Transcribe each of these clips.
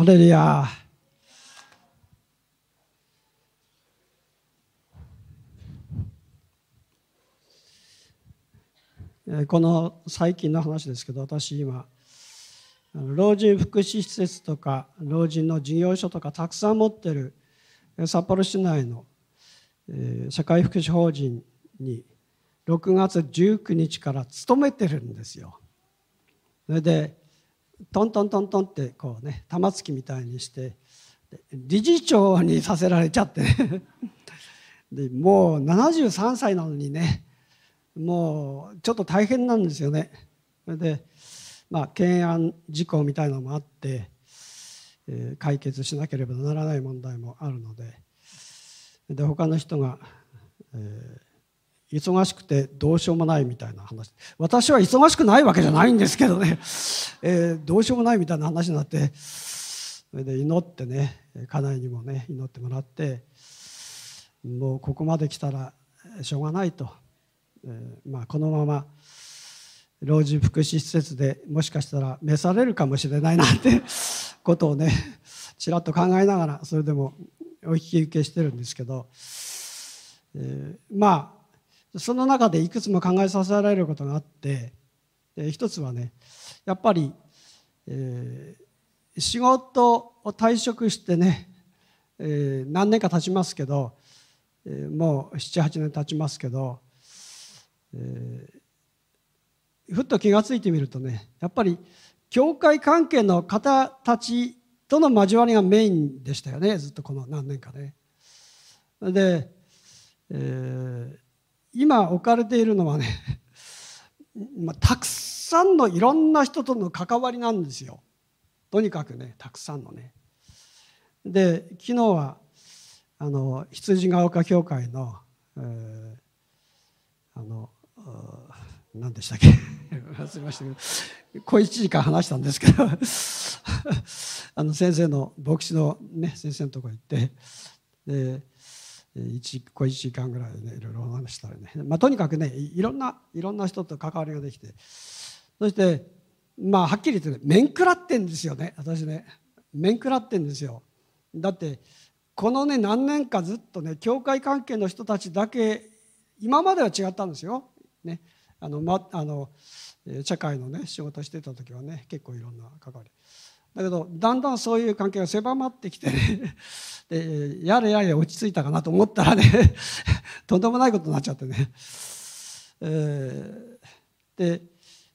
ハレルヤこの最近の話ですけど私今老人福祉施設とか老人の事業所とかたくさん持ってる札幌市内の社会福祉法人に6月19日から勤めてるんですよ。それでトントントントンってこうね玉突きみたいにして理事長にさせられちゃって でもう73歳なのにねもうちょっと大変なんですよね。でまあ懸案事項みたいなのもあって、えー、解決しなければならない問題もあるのでで他の人が、えー、忙しくてどうしようもないみたいな話。私は忙しくないわけじゃないんですけどね、えー、どうしようもないみたいな話になってそれで祈ってね家内にもね祈ってもらってもうここまで来たらしょうがないと。まあ、このまま老人福祉施設でもしかしたら召されるかもしれないなんて ことをねちらっと考えながらそれでもお引き受けしてるんですけど、えー、まあその中でいくつも考えさせられることがあって一つはねやっぱり、えー、仕事を退職してね、えー、何年か経ちますけど、えー、もう78年経ちますけどえー、ふっと気が付いてみるとねやっぱり教会関係の方たちとの交わりがメインでしたよねずっとこの何年かね。で、えー、今置かれているのはね、まあ、たくさんのいろんな人との関わりなんですよ。とにかくねたくさんのね。で昨日はあの羊ヶ丘教会の、えー、あの何でしたっけ？忘れましたけど小1時間話したんですけど あの先生の牧師の、ね、先生のところ行ってで1小1時間ぐらいねいろいろ話したらね、まあ、とにかくねいろんないろんな人と関わりができてそしてまあはっきり言ってね面食らってんですよね。私ね面食らってんですよ。だってこのね何年かずっとね教会関係の人たちだけ今までは違ったんですよ。ね、あのま、あの社会のね仕事してた時はね結構いろんな関わり。だけどだんだんそういう関係が狭まってきてね でやれやれ落ち着いたかなと思ったらね とんでもないことになっちゃってね、えー、で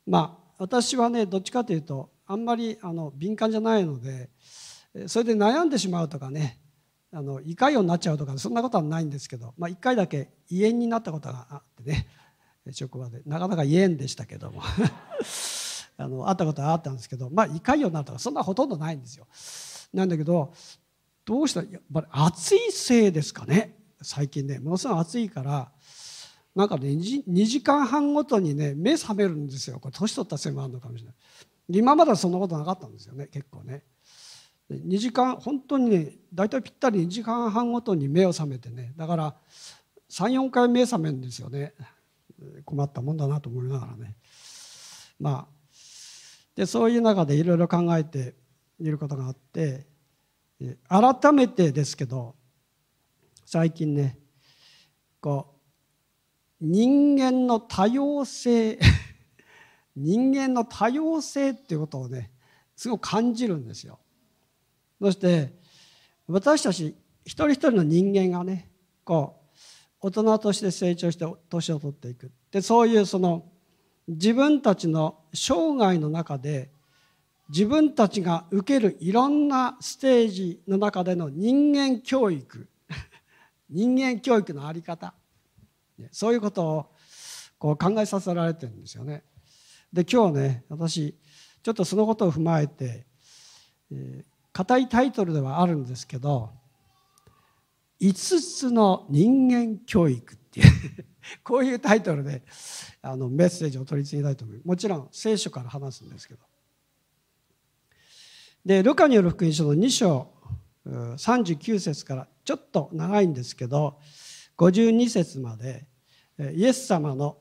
まあ私はねどっちかというとあんまりあの敏感じゃないのでそれで悩んでしまうとかねあの胃潰瘍になっちゃうとかそんなことはないんですけど、まあ、1回だけ胃炎になったことがあってね職場で。なかなか言えんでしたけども。あの会ったことはあったんですけどまあ胃潰瘍になるとかそんなほとんどないんですよ。なんだけどどうしたらやっぱり暑いせいですかね。最近ねものすごい暑いからなんかね 2, 2時間半ごとにね目覚めるんですよ。これ年取ったせいもあるのかもしれない。今まではそんなことなかったんですよね結構ね。2時間本当にね大体ぴったり2時間半ごとに目を覚めてね。だから34回目覚めるんですよね。困ったもんだなと思いながらね。まあでそういう中でいろいろ考えていることがあって改めてですけど最近ねこう人間の多様性 人間の多様性っていうことをねすごく感じるんですよ。そして私たち一人一人の人間がねこう大人として成長して年を取っていくでそういうその自分たちの生涯の中で自分たちが受けるいろんなステージの中での人間教育 人間教育の在り方そういうことをこう考えさせられてるんですよね。で今日ね私ちょっとそのことを踏まえて、えー、いタイトルではあるんですけど5つの人間教育っていう こういうタイトルであのメッセージを取り次ぎたいと思いますもちろん聖書から話すんですけど。でルカによる福音書の2章39節からちょっと長いんですけど52節までイエス様の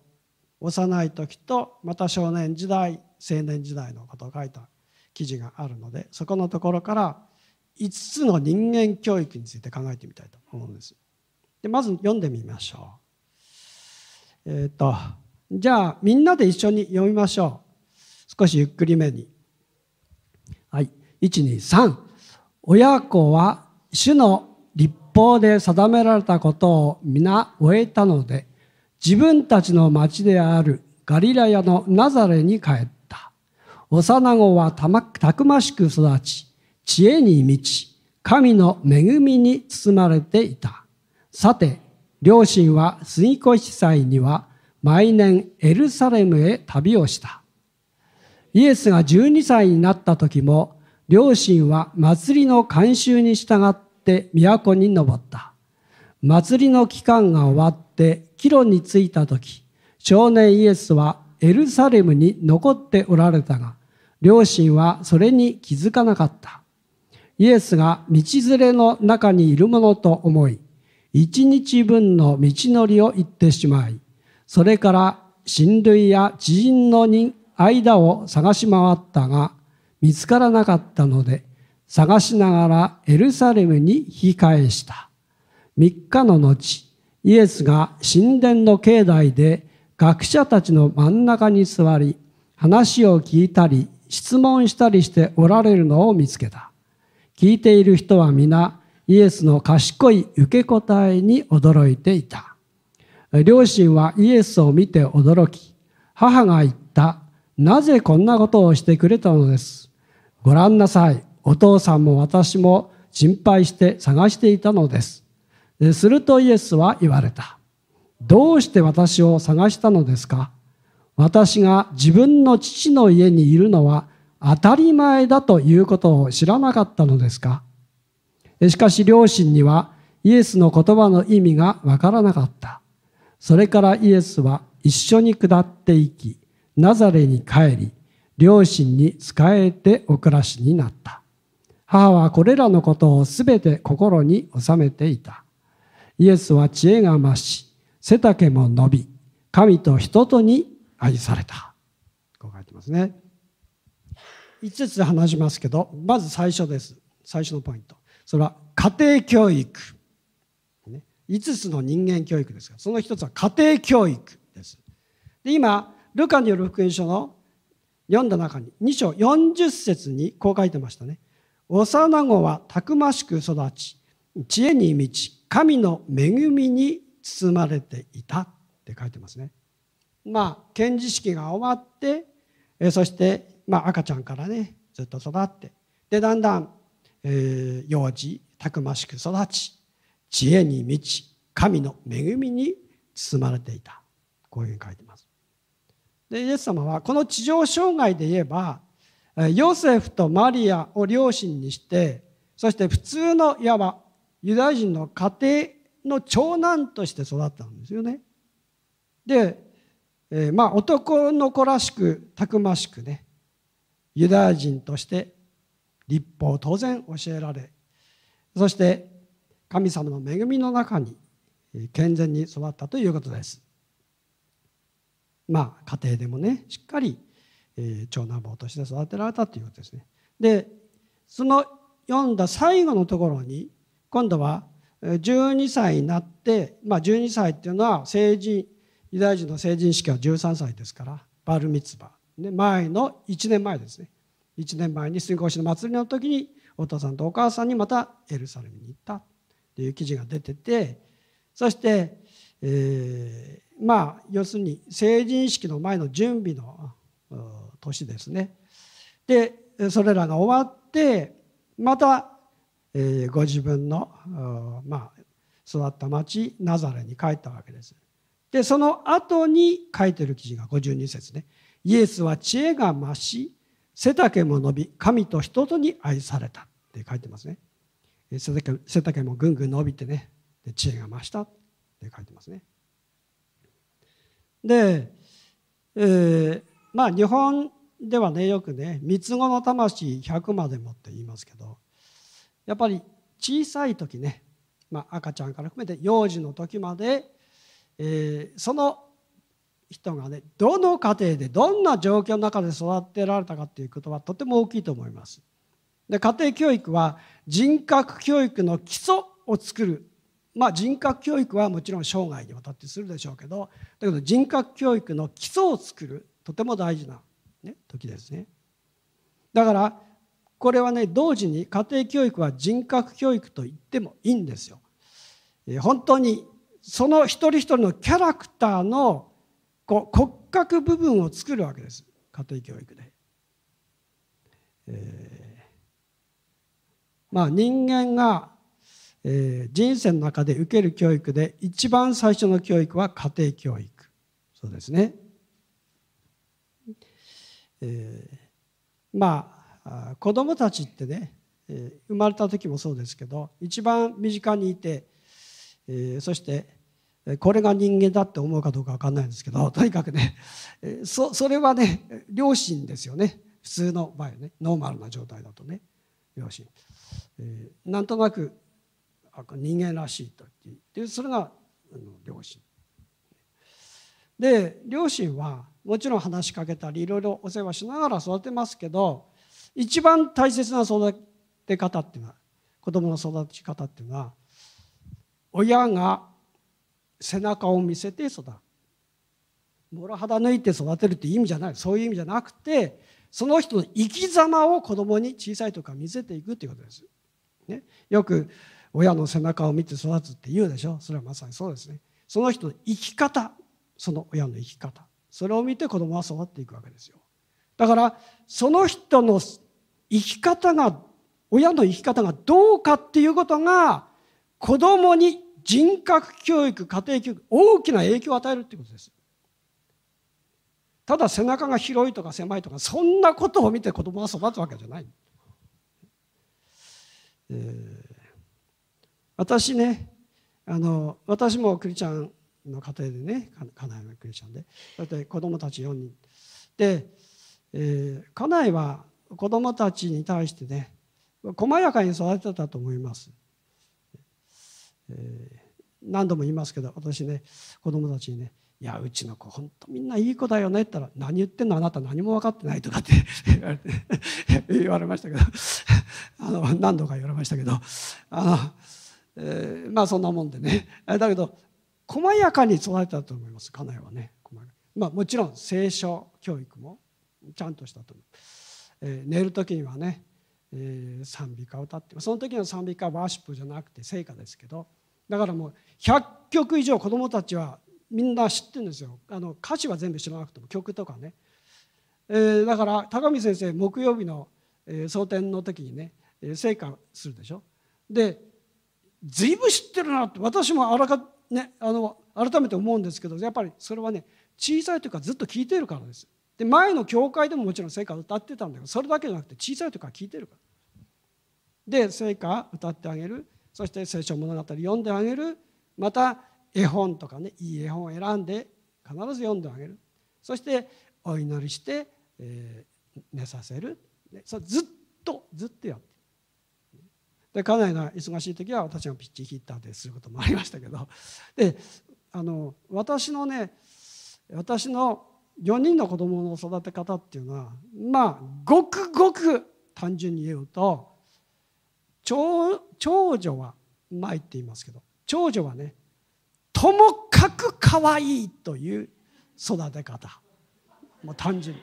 幼い時とまた少年時代青年時代のことを書いた記事があるのでそこのところから5つの人間教育について考えてみたいと思うんです。でまず読んでみましょう。えっ、ー、とじゃあみんなで一緒に読みましょう。少しゆっくりめに。はい。123親子は主の立法で定められたことを皆終えたので自分たちの町であるガリラヤのナザレに帰った。幼子はたくましく育ち、知恵に満ち、神の恵みに包まれていた。さて、両親は杉越祭には毎年エルサレムへ旅をした。イエスが12歳になった時も、両親は祭りの慣習に従って都に登った。祭りの期間が終わって帰路に着いた時、少年イエスはエルサレムに残っておられたが、両親はそれに気づかなかった。イエスが道連れの中にいるものと思い、一日分の道のりを行ってしまい、それから親類や知人の間を探し回ったが、見つからなかったので、探しながらエルサレムに引き返した。三日の後、イエスが神殿の境内で学者たちの真ん中に座り、話を聞いたり、質問したりしておられるのを見つけた。聞いている人は皆、イエスの賢い受け答えに驚いていた。両親はイエスを見て驚き、母が言った。なぜこんなことをしてくれたのですご覧なさい。お父さんも私も心配して探していたのです。するとイエスは言われた。どうして私を探したのですか？私が自分の父の家にいるのは当たり前だということを知らなかったのですか？しかし両親にはイエスの言葉の意味がわからなかった。それからイエスは一緒に下っていき、ナザレに帰り、両親に仕えてお暮らしになった。母はこれらのことをすべて心に収めていた。イエスは知恵が増し、背丈も伸び、神と人とに愛された。こう書いてますね。5つ話しますけど、まず最初です。最初のポイント。それは家庭教育。5つの人間教育ですが、その1つは家庭教育です。で今、ルカによる福音書の読んだ中に、2章40節にこう書いてましたね。幼子はたくましく育ち、知恵に満ち、神の恵みに包まれていたって書いてますね。まあ検事式が終わってそして、まあ、赤ちゃんからねずっと育ってでだんだん、えー、幼児たくましく育ち知恵に満ち神の恵みに包まれていたこういうふうに書いてます。でイエス様はこの地上生涯で言えばヨセフとマリアを両親にしてそして普通のいわばユダヤ人の家庭の長男として育ったんですよね。で、えー、まあ男の子らしくたくましくねユダヤ人として立法を当然教えられそして神様の恵みの中に健全に育ったということです。まあ家庭でもねしっかり、長男坊として育てられたということですね。でその読んだ最後のところに今度は12歳になって、まあ、12歳っていうのは成人ユダヤ人の成人式は13歳ですからバルミツバ、前の1年前ですね1年前に水越しの祭りの時にお父さんとお母さんにまたエルサレムに行ったっていう記事が出ててそして、えー、まあ要するに成人式の前の準備の年ですねでそれらが終わってまたえー、ご自分の、まあ、育った町ナザレに帰ったわけです。でその後に書いてる記事が52節ね。イエスは知恵が増し背丈も伸び神と人とに愛されたって書いてますね。背丈背丈もぐんぐん伸びてねで知恵が増したって書いてますね。で、えー、まあ日本ではねよくね三つ子の魂100までもって言いますけどやっぱり小さい時ね、まあ、赤ちゃんから含めて幼児の時まで、えー、その人がねどの家庭でどんな状況の中で育てられたかっていうことはとても大きいと思います。で家庭教育は人格教育の基礎を作るまあ人格教育はもちろん生涯にわたってするでしょうけどだけど人格教育の基礎を作るとても大事な、ね、時ですね。だからこれはね同時に家庭教育は人格教育と言ってもいいんですよ。本当にその一人一人のキャラクターのこう骨格部分を作るわけです家庭教育で。えー、まあ人間が、えー、人生の中で受ける教育で一番最初の教育は家庭教育そうですね。えー、まあ子供たちってね、生まれた時もそうですけど一番身近にいてえー、そしてこれが人間だって思うかどうか分かんないんですけど とにかくねそそれはね両親ですよね。普通の場合ねノーマルな状態だとね両親、えー、なんとなく人間らしいと言ってそれが両親で両親はもちろん話しかけたりいろいろお世話しながら育てますけど一番大切な育て方っていうのは子供の育ち方っていうのは親が背中を見せて育るもろ肌抜いて育てるって意味じゃないそういう意味じゃなくてその人の生き様を子供に小さい時から見せていくっていうことです。ね、よく親の背中を見て育つって言うでしょそれはまさにそうですね。その人の生き方その親の生き方それを見て子供は育っていくわけですよ。だからその人の生き方が親の生き方がどうかっていうことが子供に人格教育家庭教育大きな影響を与えるっていうことです。ただ背中が広いとか狭いとかそんなことを見て子供が育つわけじゃない、えー、私ねあの私もクリスチャンの家庭でね家内はクリスチャンでそって子供たち4人。で、えー、家内は子供たちに対してね細やかに育てたと思います。え、何度も言いますけど私ね子供たちにね「いやうちの子本当みんないい子だよね」って言ったら「何言ってんの？あなた何も分かってない」とかって 言われましたけどあの何度か言われましたけどあの、えー、まあそんなもんでね。だけど細やかに育てたと思います家内はね。まあ、もちろん聖書教育もちゃんとしたと思う、えー、寝る時にはね、賛美歌を歌ってその時の賛美歌はワーシップじゃなくて聖歌ですけどだからもう100曲以上子どもたちはみんな知ってるんですよ。あの歌詞は全部知らなくても曲とかね、えー、だから高見先生木曜日の、えー、蒼天の時にね聖歌するでしょ。で随分知ってるなって私もあらか、ね、あの改めて思うんですけどやっぱりそれはね小さい時からずっと聞いてるからです。で前の教会でももちろん聖歌歌ってたんだけどそれだけじゃなくて小さい時から聞いてるから。で聖歌歌ってあげる。そして聖書物語読んであげる。また絵本とかねいい絵本を選んで必ず読んであげる。そしてお祈りして、えー、寝させる。それずっとずっとやって。で家内が忙しい時は私がピッチヒッターですることもありましたけど。であの私のね私の4人の子供の育て方っていうのはまあごくごく単純に言うと長長女は前って言いますけど長女はねともかく可愛いという育て方。もう単純。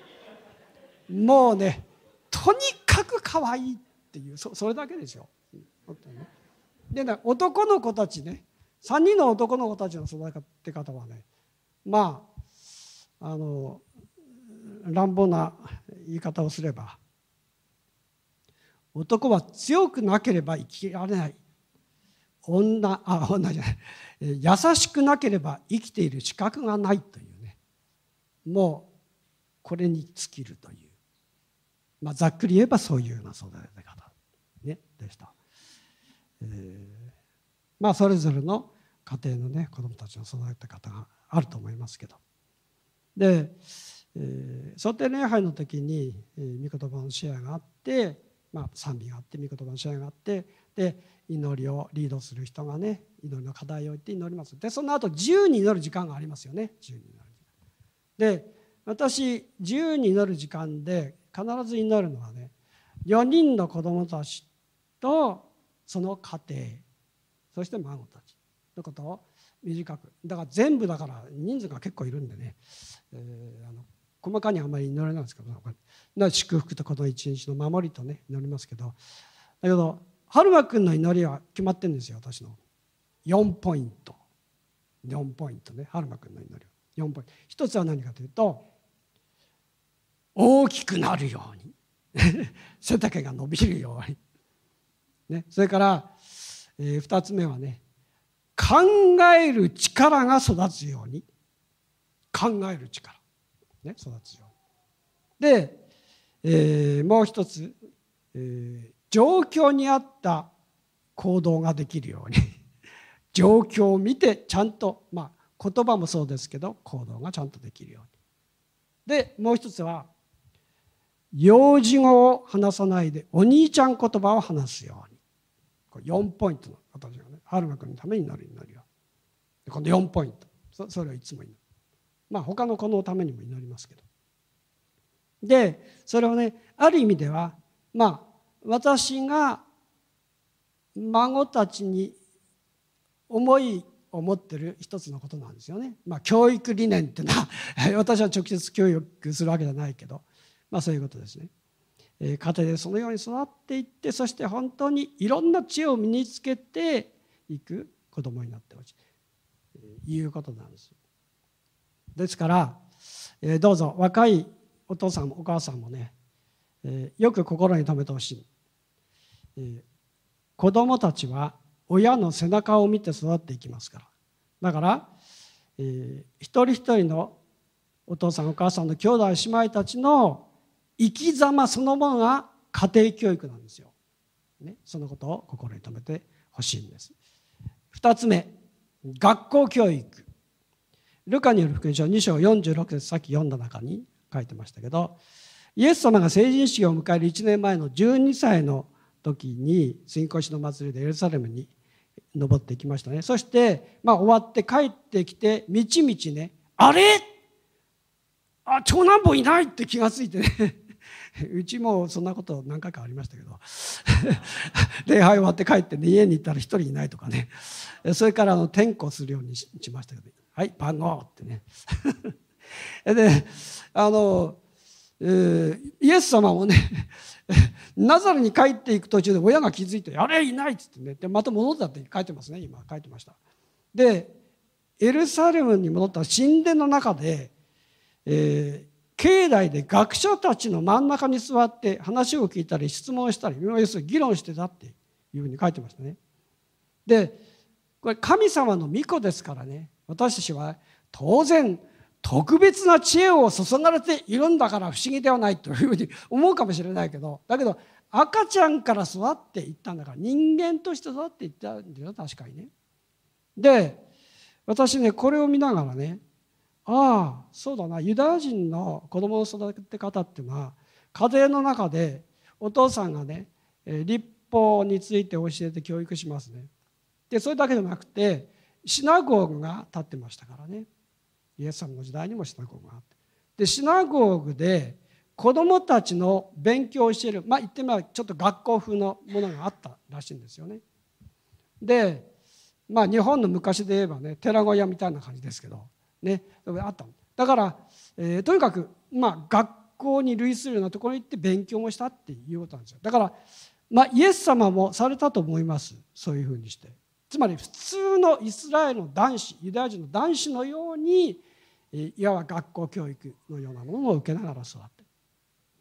にもうねとにかく可愛いっていうそそれだけですよ。でね男の子たちね3人の男の子たちの育て方はねまああの乱暴な言い方をすれば男は強くなければ生きられない。女あ女じゃない。優しくなければ生きている資格がないというね。もうこれに尽きるという、まあ、ざっくり言えばそういうような育て方、ね、でした、えー、まあそれぞれの家庭のね子どもたちの育て方があると思いますけど。で、想定礼拝の時に、えー、御言葉のシェアがあってまあ、賛美があって御言葉の試合があってで祈りをリードする人がね祈りの課題を言って祈ります。でその後自由に祈る時間がありますよね。自由に祈るで私自由に祈る時間で必ず祈るのはね4人の子供たちとその家庭そして孫たちのことを短く。だから全部だから人数が結構いるんでね、えー、あの細かにあんまり祈れないんですけど祝福とこの一日の守りとね祈りますけどだけど春馬君の祈りは決まってるんですよ私の。4ポイント。4ポイントね春馬君の祈りは。4ポイント。一つは何かというと大きくなるように。背丈が伸びるように、ね、それから、えー、2つ目はね考える力が育つように。考える力、ね、育つように。で、えー、もう一つ、えー、状況に合った行動ができるように。状況を見てちゃんとまあ言葉もそうですけど行動がちゃんとできるように。でもう一つは幼児語を話さないでお兄ちゃん言葉を話すように。これ4ポイントの私がね春馬君のためになる祈りはこの4ポイント。そそれをいつも祈るまあ他の子のためにも祈りますけどでそれをねある意味ではまあ私が孫たちに思いを持ってる一つのことなんですよね。まあ、教育理念っていうのは 私は直接教育するわけじゃないけどまあ、そういうことですね。家庭でそのように育っていってそして本当にいろんな知恵を身につけていく子供になってほしいいうことなんです。ですからどうぞ若いお父さんもお母さんもねよく心に留めてほしい。子供たちは親の背中を見て育っていきますからだから、えー、一人一人のお父さんお母さんの兄弟姉妹たちの生き様そのものが家庭教育なんですよ。ね、そのことを心に留めてほしいんです。2つ目学校教育ルカによる福音書2章46節さっき読んだ中に書いてましたけどイエス様が成人式を迎える1年前の12歳の時に杉越の祭りでエルサレムに登ってきましたね。そして、まあ、終わって帰ってきてみちみちねあれ？あ長男坊いないって気がついてね。うちもそんなこと何回かありましたけど。礼拝終わって帰ってね家に行ったら一人いないとかね。それからあの転校するようにしましたけど「ねはい番号」ってね。であの、えー、イエス様もねナザレに帰っていく途中で親が気づいて「あれいない」っつってね。でまた戻ったって書いてますね今書いてました。でエルサレムに戻った神殿の中で、えー、境内で学者たちの真ん中に座って話を聞いたり質問したり要するに議論してたっていうふうに書いてましたね。でこれ神様の御子ですからね。私たちは当然特別な知恵を注がれているんだから不思議ではないというふうに思うかもしれないけどだけど赤ちゃんから育っていったんだから人間として育っていったんだよ確かにね。で私ねこれを見ながらねああそうだなユダヤ人の子供の育て方っていうのは家庭の中でお父さんがね立法について教えて教育しますね。でそれだけじゃなくてシナゴーグが立ってましたからね。イエス様の時代にもシナゴーグがあって。でシナゴーグで子供たちの勉強をしている。まあ言ってみればちょっと学校風のものがあったらしいんですよね。でまあ日本の昔で言えばね寺小屋みたいな感じですけどね、あっただから、えー、とにかく、まあ、学校に類するようなところに行って勉強もしたっていうことなんですよ。だから、まあ、イエス様もされたと思います。そういうふうにして。つまり普通のイスラエルの男子ユダヤ人の男子のようにいわば学校教育のようなものを受けながら育っ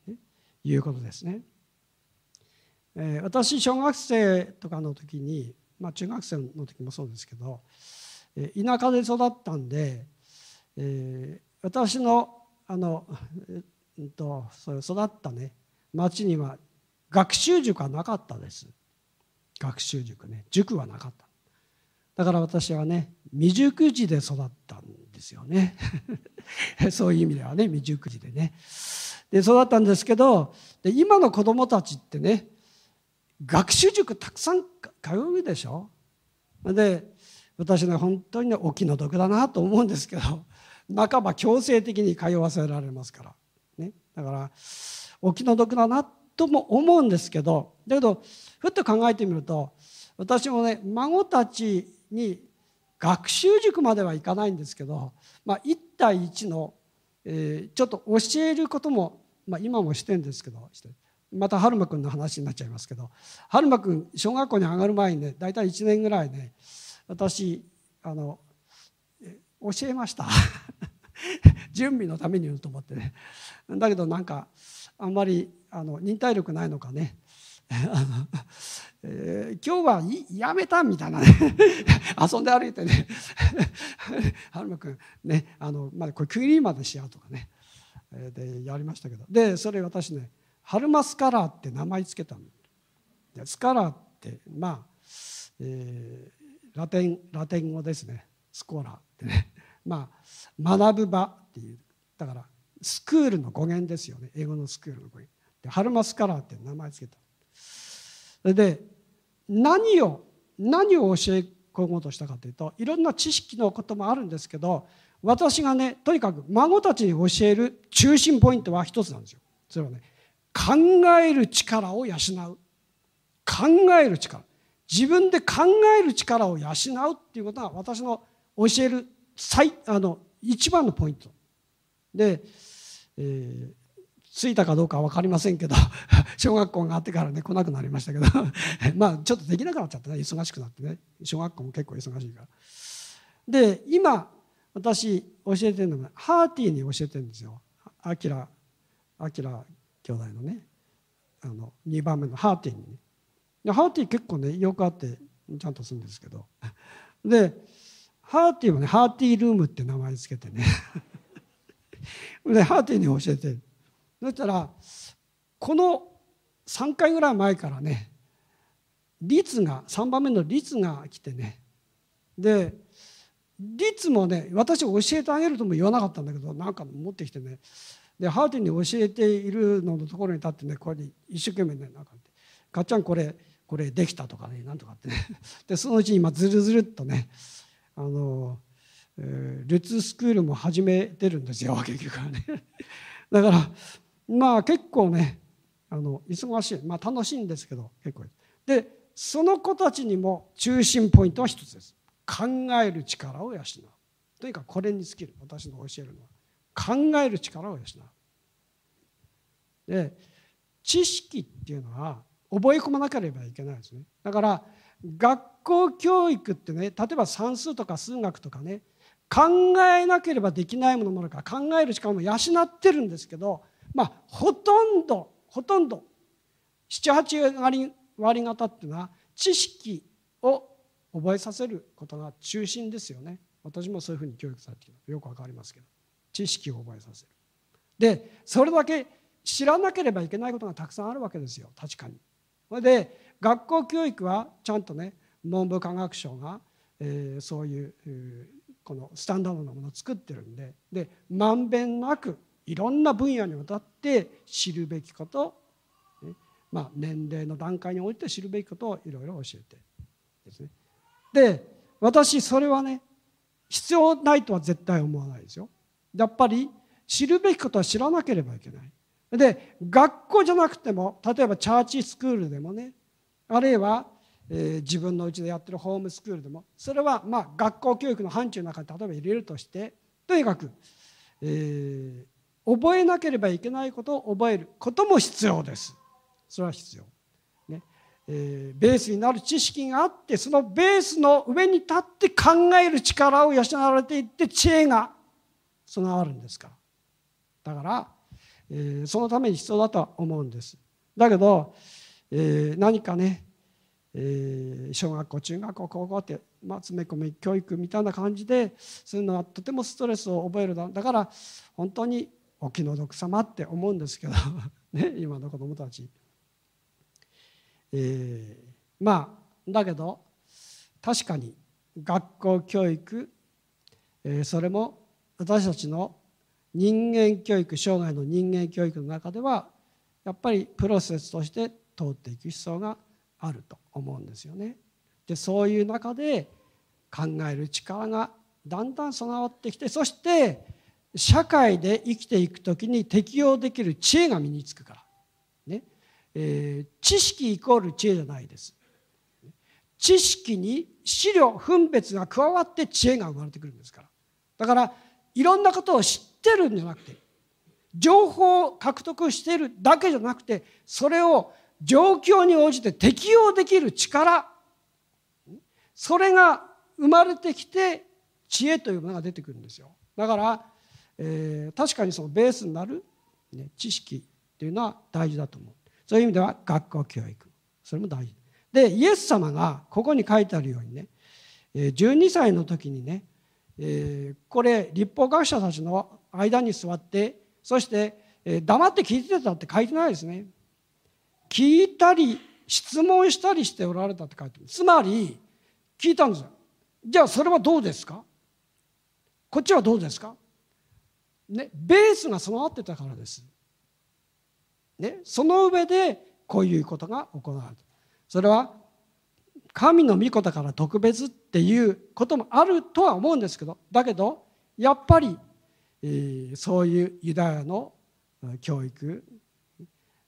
て、ね、いうことですね。私小学生とかの時に、まあ、中学生の時もそうですけど田舎で育ったんでえー、私のあの、えー、とそ育ったね町には学習塾はなかったです学習塾ね塾はなかっただから私はね未熟児で育ったんですよね。そういう意味ではね未熟児でね。で育ったんですけどで今の子供たちってね学習塾たくさん通うでしょ？で私ね本当にねお気の毒だなと思うんですけど 半ば強制的に通わせられますから、ね、だからお気の毒だなとも思うんですけどだけどふっと考えてみると私もね孫たちに学習塾まではいかないんですけど、まあ、1対1の、えー、ちょっと教えることも、まあ、今もしてんですけどまた春馬くんの話になっちゃいますけど春馬くん小学校に上がる前にね大体1年ぐらいね私あの教えました？準備のために言うと思ってね。だけどなんかあんまりあの忍耐力ないのかね。えー、今日はやめたみたいなね。遊んで歩いてね。春馬君ねあの、まあ、これクリーマでしようとかね。でやりましたけど。でそれ私ね春マスカラーって名前つけたの。スカラーってまあ、えー、ラテンラテン語ですね。スコーラってね。まあ学ぶ場っていう。だからスクールの語源ですよね。英語のスクールの語源。で春マスカラーって名前つけたの。それで何を何を教え込もうとしたかというといろんな知識のこともあるんですけど私がねとにかく孫たちに教える中心ポイントは一つなんですよ。それはね考える力を養う。考える力。自分で考える力を養うっていうことが私の教える最あの一番のポイント。で、えー、着いたかどうかは分かりませんけど 小学校があってからね来なくなりましたけど まあちょっとできなくなっちゃってね忙しくなってね小学校も結構忙しいから。で今私教えてるのがハーティーに教えてるんですよ。あきらあきら兄弟のねあの2番目のハーティーにでハーティー結構ねよくあってちゃんとするんですけど。でハーティーはねハーティールームって名前つけてね。でハーティーに教えて。そしたらこの3回ぐらい前からね律が3番目の律が来てねで律もね私教えてあげるとも言わなかったんだけどなんか持ってきてねでハーティーに教えているののところに立ってねこれで一生懸命ねなんか「かっちゃんこれこれできた」とかねなんとかってね。でそのうちに今ずるずるっとねあの、えー、ルツスクールも始めてるんですよ結局はね。だからまあ結構ねあの忙しい。まあ楽しいんですけど結構。でその子たちにも中心ポイントは一つです。考える力を養う。とにかくこれに尽きる。私の教えるのは。考える力を養う。で知識っていうのは覚え込まなければいけないですね。だから学校教育ってね例えば算数とか数学とかね考えなければできないものもあるから考える力も養ってるんですけどまあほとんどほとんど78割割方っていうのは知識を覚えさせることが中心ですよね。私もそういうふうに教育されてきた。よくわかりますけど。知識を覚えさせる。でそれだけ知らなければいけないことがたくさんあるわけですよ。確かに。それで学校教育はちゃんとね文部科学省が、えー、そういう、えー、このスタンダードなものを作ってるんで。でまんべんなくいろんな分野にわたって知るべきこと、まあ、年齢の段階において知るべきことをいろいろ教えてですね。で私それはね必要ないとは絶対思わないですよ。やっぱり知るべきことは知らなければいけない。で学校じゃなくても例えばチャーチスクールでもねあるいは、えー、自分のうちでやってるホームスクールでもそれはまあ学校教育の範疇の中に例えば入れるとしてとにかく、えー、覚えなければいけないことを覚えることも必要です。それは必要、ね。えー、ベースになる知識があってそのベースの上に立って考える力を養われていって知恵が備わるんですから。だから、えー、そのために必要だとは思うんです。だけど、えー、何かね、えー、小学校中学校高校って、まあ、詰め込み教育みたいな感じでそういうのはとてもストレスを覚えるだ。だから本当にお気の毒様って思うんですけど、ね、今の子どもたち。えー、まあだけど確かに学校教育、えー、それも私たちの人間教育生涯の人間教育の中ではやっぱりプロセスとして通っていく必要があると思うんですよね。でそういう中で考える力がだんだん備わってきてそして社会で生きていく時に適応できる知恵が身につくから、ね。えー、知識イコール知恵じゃないです。知識に資料分別が加わって知恵が生まれてくるんですから。だからいろんなことを知ってるんじゃなくて情報を獲得しているだけじゃなくてそれを状況に応じて適用できる力。それが生まれてきて知恵というものが出てくるんですよ。だから、えー、確かにそのベースになる、ね、知識っていうのは大事だと思う。そういう意味では学校教育。それも大事。でイエス様がここに書いてあるようにね12歳の時にねえこれ立法学者たちの間に座ってそしてえ黙って聞いてたって書いてないですね。聞いたり質問したりしておられたって書いてる。つまり聞いたんですよ。じゃあそれはどうですか？こっちはどうですか？ねベースが備わってたからです。ねその上でこういうことが行われるそれは神の御子だから特別っていうこともあるとは思うんですけどだけどやっぱり、えー、そういうユダヤの教育、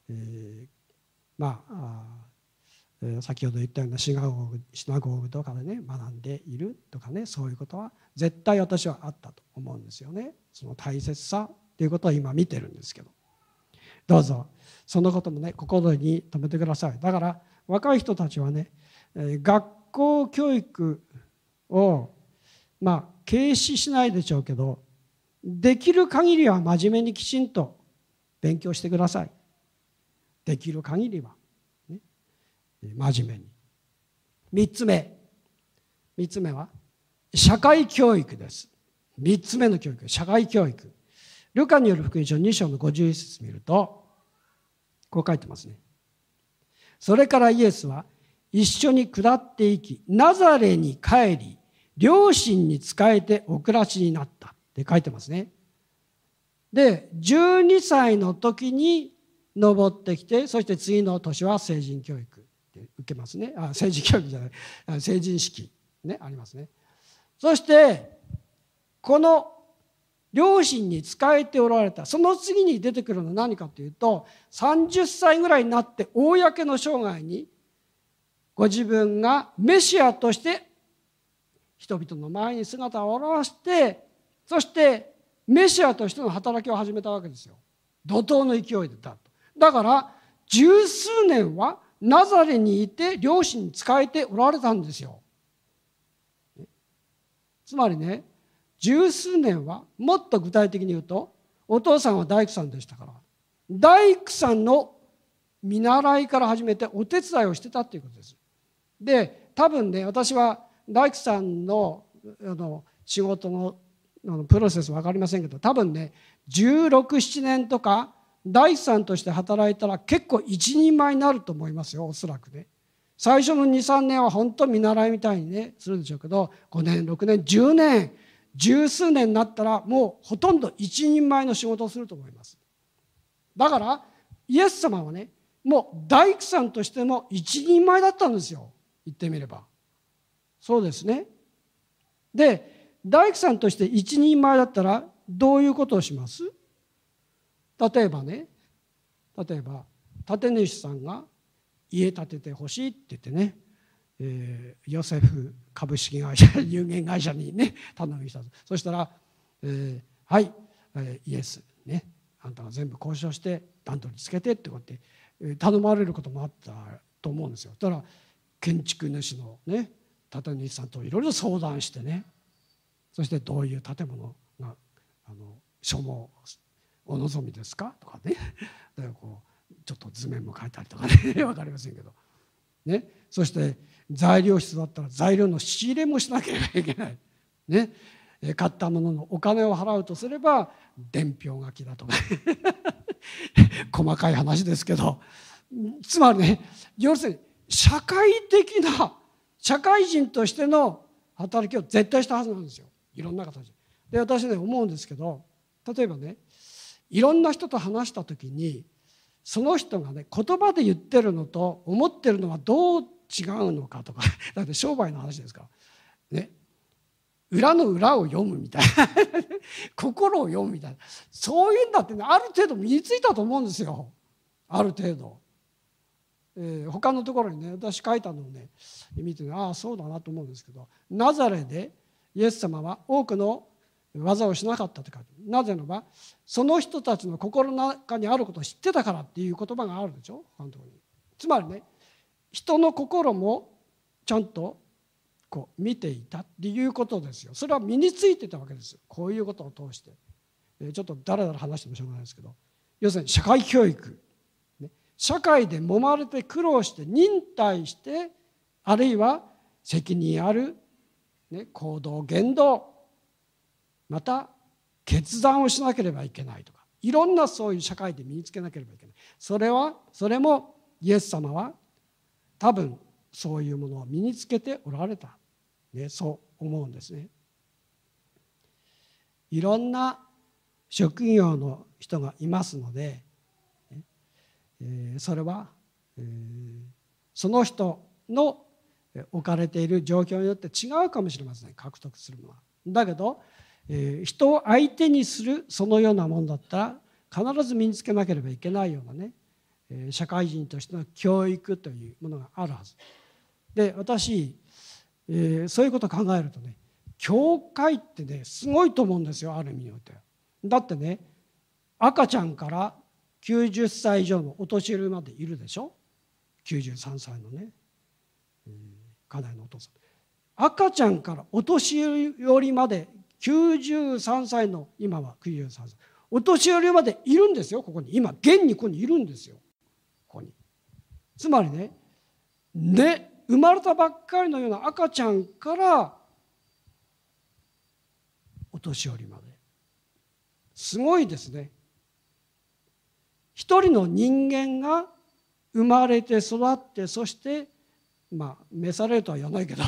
えー、まあ先ほど言ったようなシナゴーグシナゴーグとかでね学んでいるとかねそういうことは絶対私はあったと思うんですよね。その大切さっていうことを今見てるんですけど。どうぞ。そのこともね心に留めてください。だから若い人たちはね学校教育をまあ軽視しないでしょうけどできる限りは真面目にきちんと勉強してください。できる限りは、真面目に。3つ目。3つ目は社会教育です。3つ目の教育。社会教育。ルカによる福音書2章の51節見るとこう書いてますね。それからイエスは一緒に下っていき、ナザレに帰り、両親に仕えてお暮らしになった。って書いてますね。で、12歳の時に登ってきて、そして次の年は成人教育。って受けますね。あ、成人教育じゃない、成人式ね、ありますね。そして、この両親に仕えておられたその次に出てくるのは何かというと30歳ぐらいになって公の生涯にご自分がメシアとして人々の前に姿を現してそしてメシアとしての働きを始めたわけですよ怒涛の勢いでだとだから十数年はナザレにいて両親に仕えておられたんですよつまりね十数年はもっと具体的に言うとお父さんは大工さんでしたから大工さんの見習いから始めてお手伝いをしてたっていうことです。で多分ね私は大工さんのあの仕事のあのプロセス分かりませんけど多分ね1617年とか大工さんとして働いたら結構一人前になると思いますよおそらくね。最初の23年は本当見習いみたいにねするんでしょうけど5年6年10年十数年になったらもうほとんど一人前の仕事をすると思います。だからイエス様はねもう大工さんとしても一人前だったんですよ言ってみれば。そうですね。で大工さんとして一人前だったらどういうことをします？例えばね例えば建主さんが家建ててほしいって言ってねえー、ヨセフ株式会社有限会社にね 頼みしたそしたら、えー、はい、えー、イエス。ね。あんたが全部交渉して段取りつけてってこうやって、え、頼まれることもあったと思うんですよ。だから建築主のね建主さんといろいろ相談してね。そしてどういう建物があの所望お望みですか？とかね。だからこうちょっと図面も書いたりとかね。分かりませんけど。ね。そして材料室だったら材料の仕入れもしなければいけない。ね、買ったもののお金を払うとすれば伝票書きだとか。細かい話ですけど。つまりね要するに社会的な社会人としての働きを絶対したはずなんですよ。いろんな形で私ね思うんですけど例えばねいろんな人と話した時にその人がね言葉で言ってるのと思ってるのはどう違うのかとか だって商売の話ですから。ね。裏の裏を読むみたいな。心を読むみたいな。そういうんだってねある程度身についたと思うんですよ。ある程度。えー、他のところにね私書いたのをね見て、ああそうだなと思うんですけど。ナザレでイエス様は多くの技をしなかったと書いてなぜならばその人たちの心の中にあることを知ってたからっていう言葉があるでしょ？他のところに。つまりね人の心もちゃんとこう見ていたっていうことですよ。それは身についてたわけですよ。こういうことを通して。ちょっとだらだら話してもしょうがないですけど。要するに社会教育。社会で揉まれて苦労して忍耐してあるいは責任ある、ね、行動言動。また決断をしなければいけないとかいろんなそういう社会で身につけなければいけないそれはそれもイエス様は多分そういうものを身につけておられた、ね、そう思うんですね。いろんな職業の人がいますので、えそれは、えその人の置かれている状況によって違うかもしれません獲得するのは。だけどえ人を相手にするそのようなもんだったら必ず身につけなければいけないようなね、え社会人としての教育というものがあるはず。で私、えそういうことを考えるとね教会ってねすごいと思うんですよある意味において。だってね赤ちゃんから90歳以上のお年寄りまでいるでしょ？93歳のね、え家内のお父さん。赤ちゃんからお年寄りまで93歳の今は93歳。お年寄りまでいるんですよここに。今現にここにいるんですよ。ここに。つまりねね生まれたばっかりのような赤ちゃんからお年寄りまで。すごいですね。一人の人間が生まれて育ってそしてまあ召されるとは言わないけど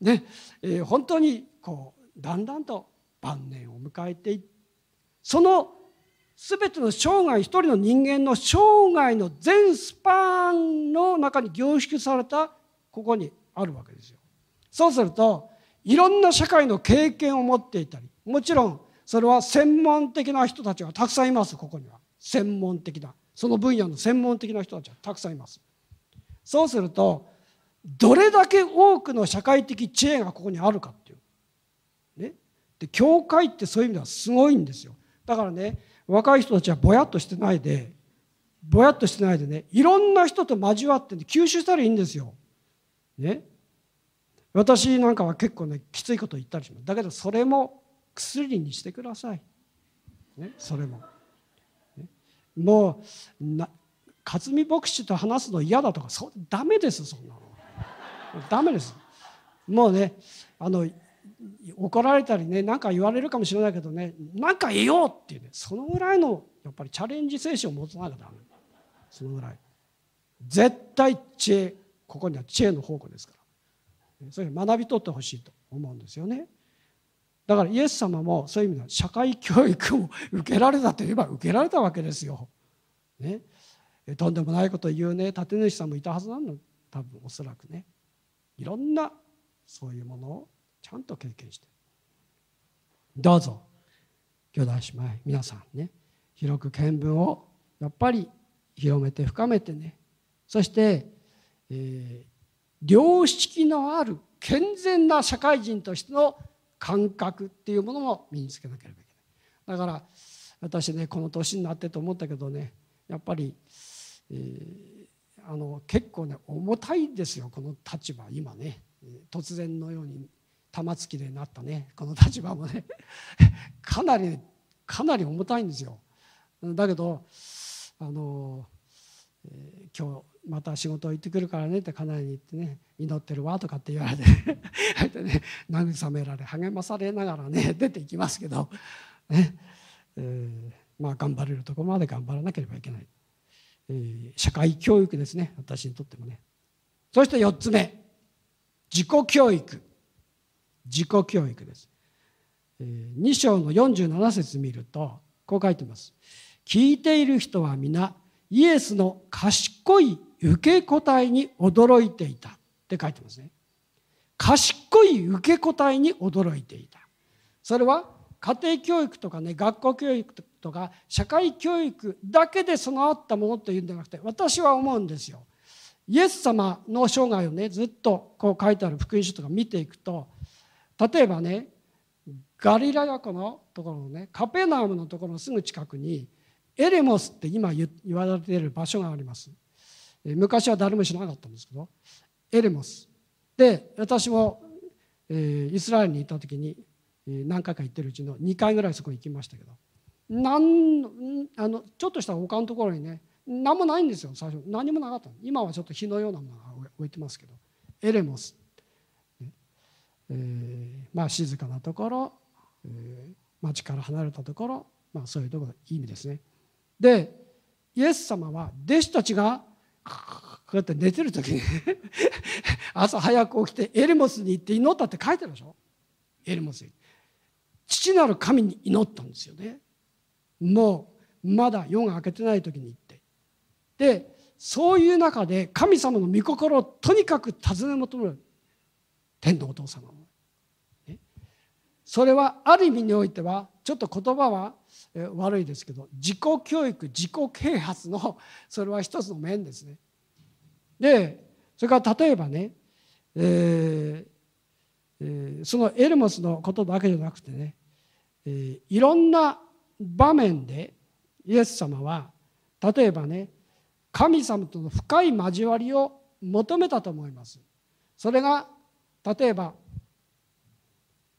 ね、えー、本当にこうだんだんと晩年を迎えてその全ての生涯一人の人間の生涯の全スパンの中に凝縮されたここにあるわけですよ。そうするといろんな社会の経験を持っていたりもちろんそれは専門的な人たちがたくさんいますここには専門的なその分野の専門的な人たちがたくさんいます。そうするとどれだけ多くの社会的知恵がここにあるかっていうで教会ってそういう意味ではすごいんですよだからね若い人たちはぼやっとしてないでぼやっとしてないでねいろんな人と交わって、吸収したらいいんですよ。ね私なんかは結構ねきついこと言ったりしますだけどそれも薬にしてください。ね、それも。ね、もうな勝見牧師と話すの嫌だとかそうダメですそんなの。ダメです。もうねあの怒られたりね何か言われるかもしれないけどね何か言おうっていうねそのぐらいのやっぱりチャレンジ精神を持たなきゃダメ。そのぐらい。絶対知恵ここには知恵の宝庫ですから。それ学び取ってほしいと思うんですよね。だからイエス様もそういう意味では社会教育を受けられたといえば受けられたわけですよ。ね、とんでもないことを言うね立て主さんもいたはずなの多分おそらくね。いろんなそういうものをちゃんと経験して。どうぞ。兄弟姉妹皆さんね。広く見聞をやっぱり広めて深めてね。そして、えー、良識のある健全な社会人としての感覚っていうものも身につけなければいけない。だから私ねこの年になってと思ったけどねやっぱり、えー、あの結構ね重たいんですよこの立場今ね。突然のように玉突きでなったね。この立場もね。かなりかなり重たいんですよ。だけどあの、えー、今日また仕事行ってくるからね。って家内に言ってね。祈ってるわとかって言われて。ね慰められ励まされながらね出ていきますけど、ね。えー、まあ頑張れるとこまで頑張らなければいけない、えー、社会教育ですね。私にとってもね。そして4つ目。自己教育。自己教育です。2章の47節見るとこう書いてます。聞いている人は皆イエスの賢い受け答えに驚いていたって書いてますね。賢い受け答えに驚いていた。それは家庭教育とかね学校教育とか社会教育だけで備わったものというんじゃなくて私は思うんですよ。イエス様の生涯をねずっとこう書いてある福音書とか見ていくと例えばねガリラヤ湖のところのねカペナウムのところのすぐ近くにエレモスって今言われている場所があります。昔は誰も知らなかったんですけどエレモス。で私も、えイスラエルに行った時に何回か行ってるうちの2回ぐらいそこ行きましたけどなんあのちょっとした丘のところにね何もないんですよ最初。何もなかった。今はちょっと火のようなものが置いてますけどエレモス、えー、まあ静かなところ、えー、町から離れたところ、まあ、そういうところいい意味ですね。でイエス様は弟子たちがこうやって寝てる時に 朝早く起きてエレモスに行って祈ったって書いてるでしょ。エレモスに。父なる神に祈ったんですよね。もうまだ夜が明けてない時に行って。でそういう中で神様の御心をとにかく尋ね求める。天のお父様ねそれはある意味においてはちょっと言葉は悪いですけど自己教育自己啓発のそれは一つの面ですね。でそれから例えばね、えーえー、そのエルモスのことだけじゃなくてね、えー、いろんな場面でイエス様は例えばね神様との深い交わりを求めたと思います。それが例えば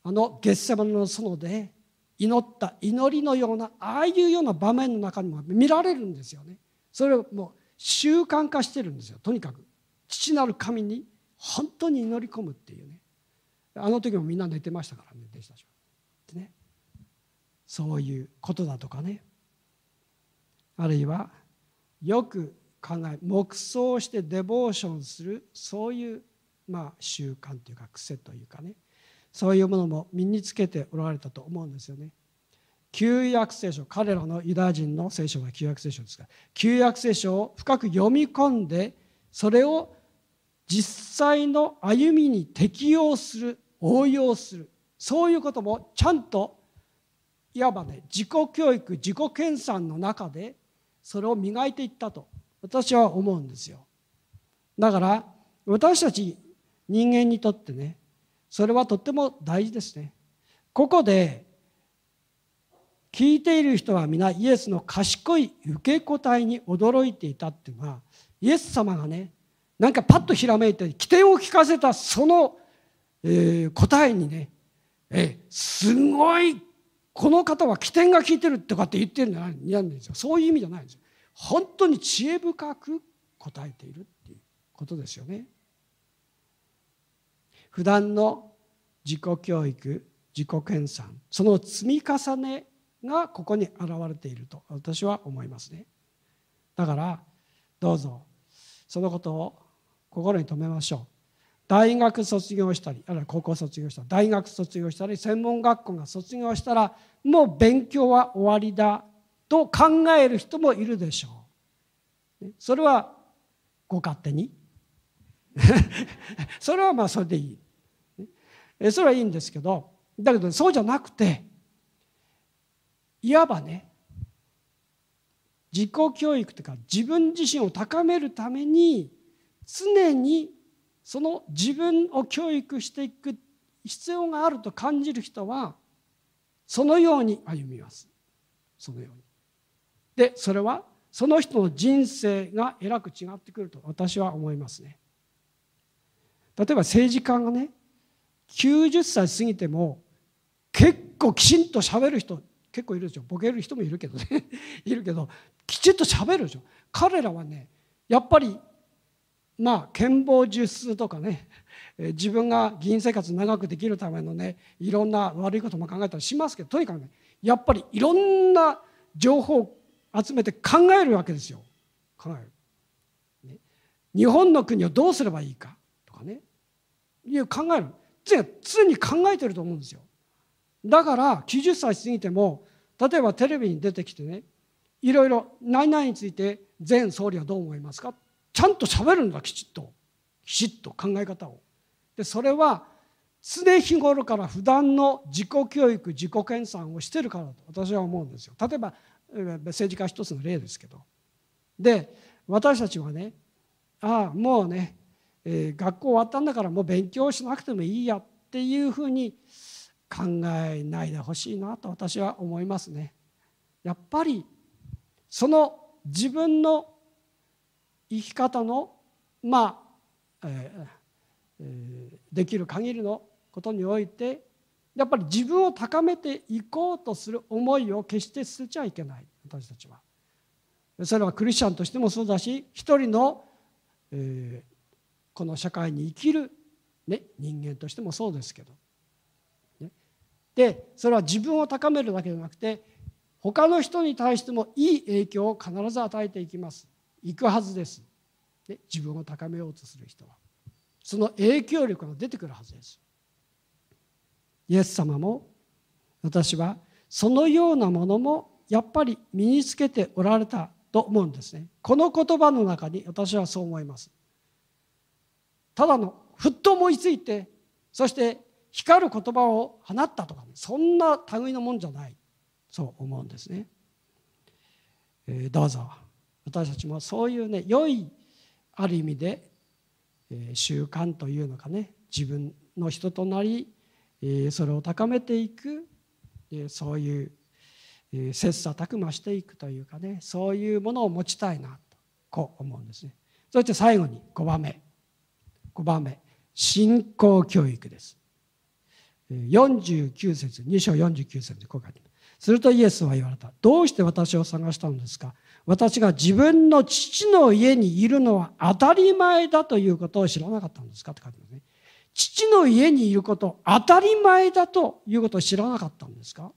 あのゲッセマネの園で祈った祈りのようなああいうような場面の中にも見られるんですよね。それをもう習慣化してるんですよとにかく父なる神に本当に祈り込むっていうねあの時もみんな寝てましたからね弟子たちは。ねそういうことだとかねあるいはよく考え黙想してデボーションするそういうまあ習慣というか癖というかね。そういうものも身につけておられたと思うんですよね。旧約聖書彼らのユダヤ人の聖書は旧約聖書ですが旧約聖書を深く読み込んでそれを実際の歩みに適用する応用する。そういうこともちゃんといわばね自己教育自己研鑽の中でそれを磨いていったと私は思うんですよ。だから私たち人間にとってねそれはとっても大事ですね。ここで聞いている人は皆イエスの賢い受け答えに驚いていたっていうのはイエス様がねなんかパッとひらめいて起点を聞かせたその、えー、答えにね、え、すごいこの方は起点が効いてるとかって言ってるんじゃないんですよそういう意味じゃないんですよ本当に知恵深く答えているっていうことですよね。普段の自己教育自己研鑽その積み重ねがここに現れていると私は思いますね。だからどうぞそのことを心に留めましょう。大学卒業したりあるいは高校卒業したり大学卒業したり専門学校が卒業したらもう勉強は終わりだと考える人もいるでしょう。それはご勝手に。それはまあそれでいい。それはいいんですけどだけどそうじゃなくていわばね自己教育というか自分自身を高めるために常にその自分を教育していく必要があると感じる人はそのように歩みますそのように。でそれはその人の人生がえらく違ってくると私は思いますね。例えば政治家がね90歳過ぎても結構きちんと喋る人結構いるでしょ。ボケる人もいるけどね。いるけどきちんと喋るでしょ。彼らはねやっぱりまあ権謀術数とかね自分が議員生活長くできるためのねいろんな悪いことも考えたりしますけどとにかくねやっぱりいろんな情報を集めて考えるわけですよ。考える、ね、日本の国をどうすればいいかとかね。いう考える。常に考えてると思うんですよ。だから90歳過ぎても例えばテレビに出てきてねいろいろ何々について前総理はどう思いますか？ちゃんと喋るんだきちっと。きちっと考え方を。でそれは常日頃から普段の自己教育自己研鑽をしてるからと私は思うんですよ。例えば政治家一つの例ですけど。で私たちはねああもうね、えー、学校終わったんだからもう勉強しなくてもいいやっていうふうに考えないでほしいなと私は思いますね。やっぱりその自分の生き方のまあ、えー、できる限りのことにおいてやっぱり自分を高めていこうとする思いを決して捨てちゃいけない私たちは。それはクリスチャンとしてもそうだし一人の、えー、この社会に生きる、ね、人間としてもそうですけど。ね、でそれは自分を高めるだけじゃなくて他の人に対してもいい影響を必ず与えていきます。いくはずです。ね、自分を高めようとする人は。その影響力が出てくるはずです。イエス様も私はそのようなものもやっぱり身につけておられたと思うんですねこの言葉の中に私はそう思いますただのふっと思いついてそして光る言葉を放ったとか、ね、そんな類のもんじゃないそう思うんですね、えー、どうぞ。私たちもそういうね良いある意味で、えー、習慣というのかね自分の人となりえそれを高めていくえそういう切磋琢磨していくというかねそういうものを持ちたいなとこう思うんですね。そして最後に5番目。5番目信仰教育です。49節2章49節でこう書いてす。るとイエスは言われた。どうして私を探したのですか？私が自分の父の家にいるのは当たり前だということを知らなかったんですか？って書いてますね。父の家にいること当たり前だということを知らなかったんですか？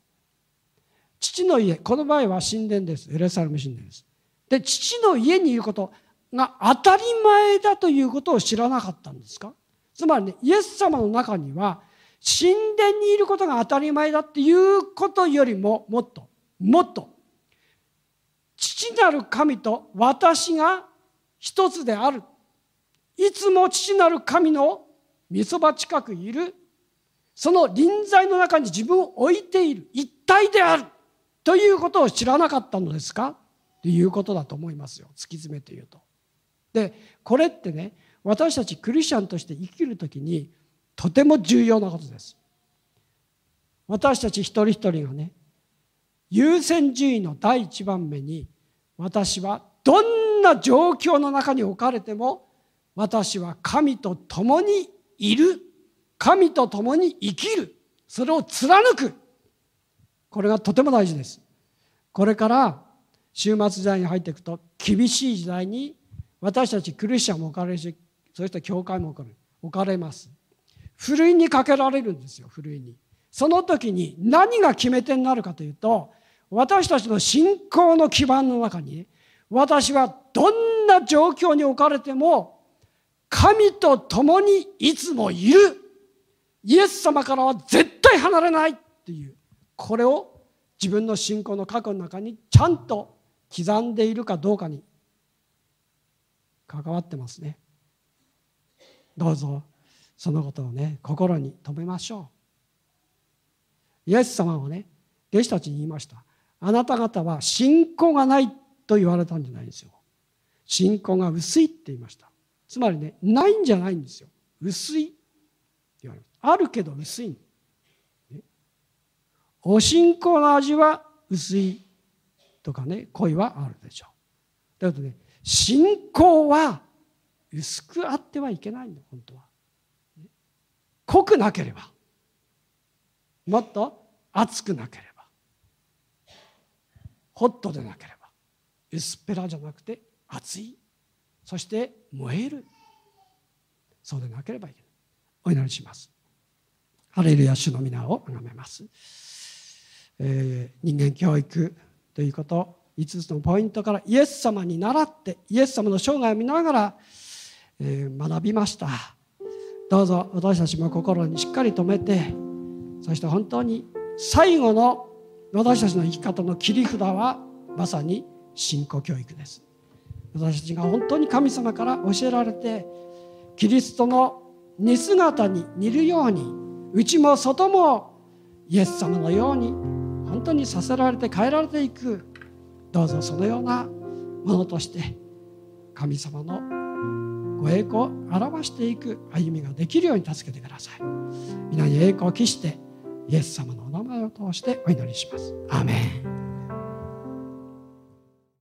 父の家この場合は神殿です。エルサレム神殿です。で父の家にいることが当たり前だということを知らなかったんですか？つまりねイエス様の中には神殿にいることが当たり前だっていうことよりももっともっと父なる神と私が一つである。いつも父なる神のみそば近くいる。その臨在の中に自分を置いている。一体である。ということを知らなかったのですか？ということだと思いますよ。突き詰めて言うと。でこれってね私たちクリスチャンとして生きる時にとても重要なことです。私たち一人一人がね優先順位の第一番目に私はどんな状況の中に置かれても私は神と共にいる神と共に生きるそれを貫くこれがとても大事ですこれから終末時代に入っていくと厳しい時代に私たちクリスチャンも置かれるしそして教会も置かれ置かれます。ふるいにかけられるんですよふるいに。その時に何が決め手になるかというと私たちの信仰の基盤の中に私はどんな状況に置かれても神と共にいつもいる。イエス様からは絶対離れないっていう。これを自分の信仰の過去の中にちゃんと刻んでいるかどうかに関わってますね。どうぞそのことをね心に留めましょう。イエス様はね弟子たちに言いました。あなた方は信仰がないと言われたんじゃないんですよ。信仰が薄いって言いました。つまりねないんじゃないんですよ。薄いって言われますあるけど薄い、ね、お信仰の味は薄いとかね恋はあるでしょう。だけどね信仰は薄くあってはいけないんだ本当は、濃くなければ。もっと熱くなければ。ホットでなければ。薄っぺらじゃなくて熱い。そして燃える。そうでなければいけない。お祈りします。ハレルヤ主の皆を崇めます、えー、人間教育ということ。5つのポイントからイエス様に倣ってイエス様の生涯を見ながら、え、学びました。どうぞ私たちも心にしっかり留めてそして本当に最後の私たちの生き方の切り札はまさに信仰教育です。私たちが本当に神様から教えられてキリストの似姿に似るように内も外もイエス様のように本当にさせられて変えられていく。どうぞそのようなものとして神様のご栄光を表していく歩みができるように助けてください。皆に栄光を期してイエス様のお名前を通してお祈りします。アメン。